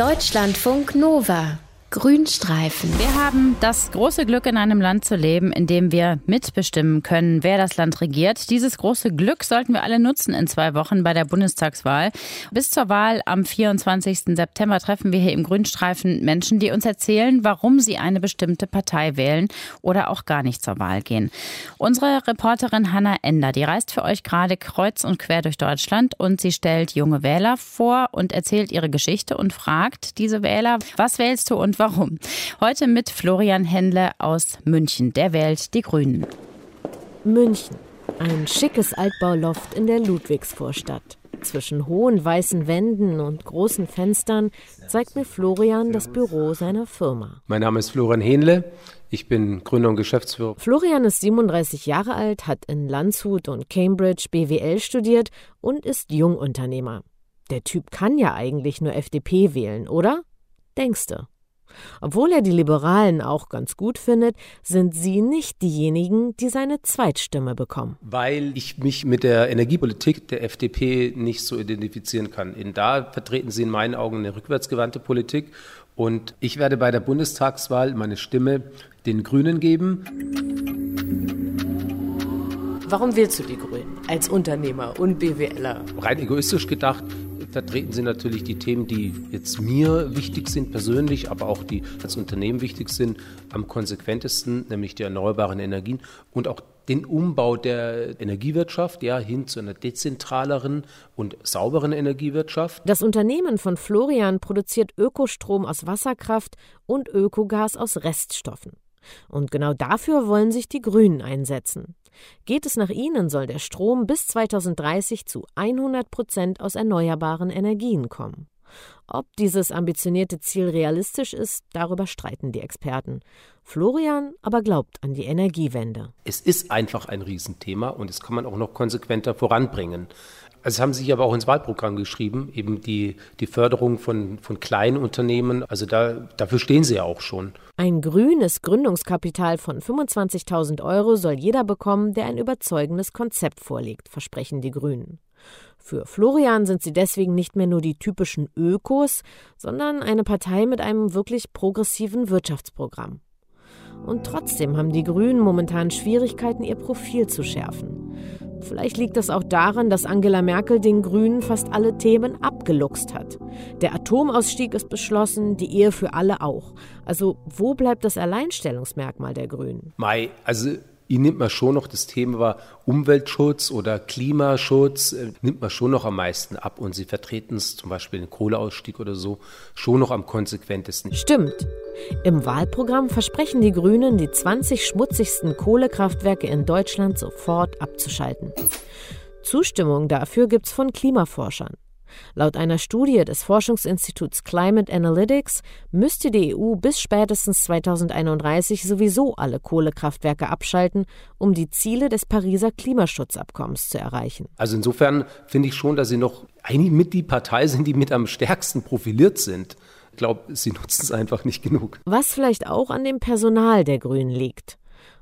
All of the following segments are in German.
Deutschlandfunk Nova Grünstreifen. Wir haben das große Glück, in einem Land zu leben, in dem wir mitbestimmen können, wer das Land regiert. Dieses große Glück sollten wir alle nutzen in zwei Wochen bei der Bundestagswahl. Bis zur Wahl am 24. September treffen wir hier im Grünstreifen Menschen, die uns erzählen, warum sie eine bestimmte Partei wählen oder auch gar nicht zur Wahl gehen. Unsere Reporterin Hanna Ender, die reist für euch gerade kreuz und quer durch Deutschland und sie stellt junge Wähler vor und erzählt ihre Geschichte und fragt diese Wähler, was wählst du und warum. Heute mit Florian Händle aus München. Der wählt die Grünen. München. Ein schickes Altbauloft in der Ludwigsvorstadt. Zwischen hohen weißen Wänden und großen Fenstern zeigt mir Florian das Büro seiner Firma. Mein Name ist Florian Hähnle. Ich bin Gründer und Geschäftsführer. Florian ist 37 Jahre alt, hat in Landshut und Cambridge BWL studiert und ist Jungunternehmer. Der Typ kann ja eigentlich nur FDP wählen, oder? Denkste. Obwohl er die Liberalen auch ganz gut findet, sind sie nicht diejenigen, die seine Zweitstimme bekommen. Weil ich mich mit der Energiepolitik der FDP nicht so identifizieren kann. In da vertreten sie in meinen Augen eine rückwärtsgewandte Politik. Und ich werde bei der Bundestagswahl meine Stimme den Grünen geben. Warum wählst du die Grünen als Unternehmer und BWLer? Rein egoistisch gedacht vertreten Sie natürlich die Themen, die jetzt mir wichtig sind persönlich, aber auch die als Unternehmen wichtig sind, am konsequentesten, nämlich die erneuerbaren Energien und auch den Umbau der Energiewirtschaft ja, hin zu einer dezentraleren und sauberen Energiewirtschaft. Das Unternehmen von Florian produziert Ökostrom aus Wasserkraft und Ökogas aus Reststoffen. Und genau dafür wollen sich die Grünen einsetzen. Geht es nach ihnen, soll der Strom bis 2030 zu 100 Prozent aus erneuerbaren Energien kommen. Ob dieses ambitionierte Ziel realistisch ist, darüber streiten die Experten. Florian aber glaubt an die Energiewende. Es ist einfach ein Riesenthema und es kann man auch noch konsequenter voranbringen. Also haben Sie aber auch ins Wahlprogramm geschrieben, eben die, die Förderung von, von kleinen Unternehmen. Also da, dafür stehen Sie ja auch schon. Ein grünes Gründungskapital von 25.000 Euro soll jeder bekommen, der ein überzeugendes Konzept vorlegt, versprechen die Grünen. Für Florian sind sie deswegen nicht mehr nur die typischen Ökos, sondern eine Partei mit einem wirklich progressiven Wirtschaftsprogramm. Und trotzdem haben die Grünen momentan Schwierigkeiten, ihr Profil zu schärfen. Vielleicht liegt es auch daran, dass Angela Merkel den Grünen fast alle Themen abgeluchst hat. Der Atomausstieg ist beschlossen, die Ehe für alle auch. Also wo bleibt das Alleinstellungsmerkmal der Grünen? Mai, also Ihnen nimmt man schon noch das Thema Umweltschutz oder Klimaschutz, äh, nimmt man schon noch am meisten ab. Und Sie vertreten es zum Beispiel den Kohleausstieg oder so schon noch am konsequentesten. Stimmt. Im Wahlprogramm versprechen die Grünen, die 20 schmutzigsten Kohlekraftwerke in Deutschland sofort abzuschalten. Zustimmung dafür gibt es von Klimaforschern. Laut einer Studie des Forschungsinstituts Climate Analytics müsste die EU bis spätestens 2031 sowieso alle Kohlekraftwerke abschalten, um die Ziele des Pariser Klimaschutzabkommens zu erreichen. Also insofern finde ich schon, dass sie noch eigentlich mit die Partei sind, die mit am stärksten profiliert sind. Ich glaube, sie nutzen es einfach nicht genug. Was vielleicht auch an dem Personal der Grünen liegt.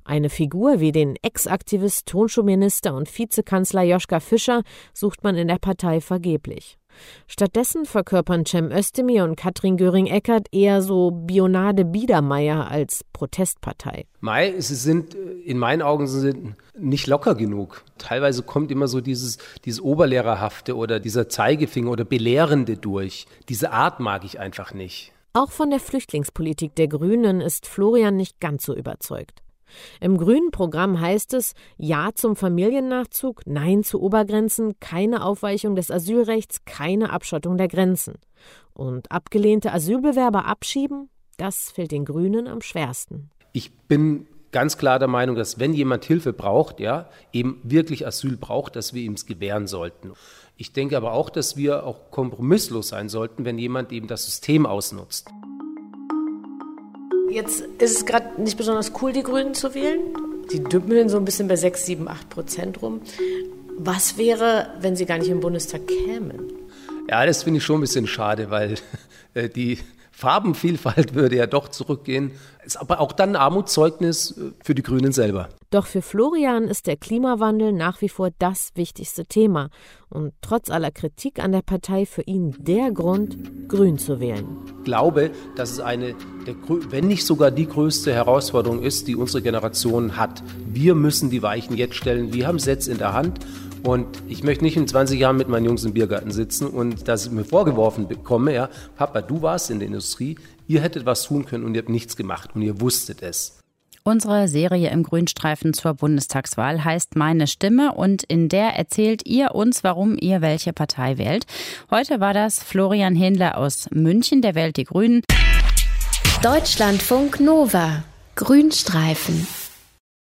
Eine Figur wie den Ex-Aktivist, Tonschuhminister und Vizekanzler Joschka Fischer sucht man in der Partei vergeblich. Stattdessen verkörpern Cem Özdemir und Katrin Göring-Eckardt eher so Bionade Biedermeier als Protestpartei. Mai, sie sind äh, in meinen Augen sind nicht locker genug. Teilweise kommt immer so dieses, dieses Oberlehrerhafte oder dieser Zeigefinger oder Belehrende durch. Diese Art mag ich einfach nicht. Auch von der Flüchtlingspolitik der Grünen ist Florian nicht ganz so überzeugt. Im grünen Programm heißt es Ja zum Familiennachzug, Nein zu Obergrenzen, keine Aufweichung des Asylrechts, keine Abschottung der Grenzen. Und abgelehnte Asylbewerber abschieben, das fällt den Grünen am schwersten. Ich bin ganz klar der Meinung, dass wenn jemand Hilfe braucht, ja, eben wirklich Asyl braucht, dass wir ihm es gewähren sollten. Ich denke aber auch, dass wir auch kompromisslos sein sollten, wenn jemand eben das System ausnutzt. Jetzt ist es gerade nicht besonders cool, die Grünen zu wählen. Die dümpeln so ein bisschen bei 6, 7, 8 Prozent rum. Was wäre, wenn sie gar nicht im Bundestag kämen? Ja, das finde ich schon ein bisschen schade, weil äh, die Farbenvielfalt würde ja doch zurückgehen. Ist aber auch dann ein Armutszeugnis äh, für die Grünen selber. Doch für Florian ist der Klimawandel nach wie vor das wichtigste Thema und trotz aller Kritik an der Partei für ihn der Grund, Grün zu wählen. Ich glaube, dass es eine, der, wenn nicht sogar die größte Herausforderung ist, die unsere Generation hat. Wir müssen die Weichen jetzt stellen. Wir haben es jetzt in der Hand. Und ich möchte nicht in 20 Jahren mit meinen Jungs im Biergarten sitzen und dass ich mir vorgeworfen bekomme, ja, Papa, du warst in der Industrie, ihr hättet was tun können und ihr habt nichts gemacht und ihr wusstet es. Unsere Serie im Grünstreifen zur Bundestagswahl heißt Meine Stimme und in der erzählt ihr uns, warum ihr welche Partei wählt. Heute war das Florian Händler aus München, der wählt die Grünen. Deutschlandfunk Nova. Grünstreifen.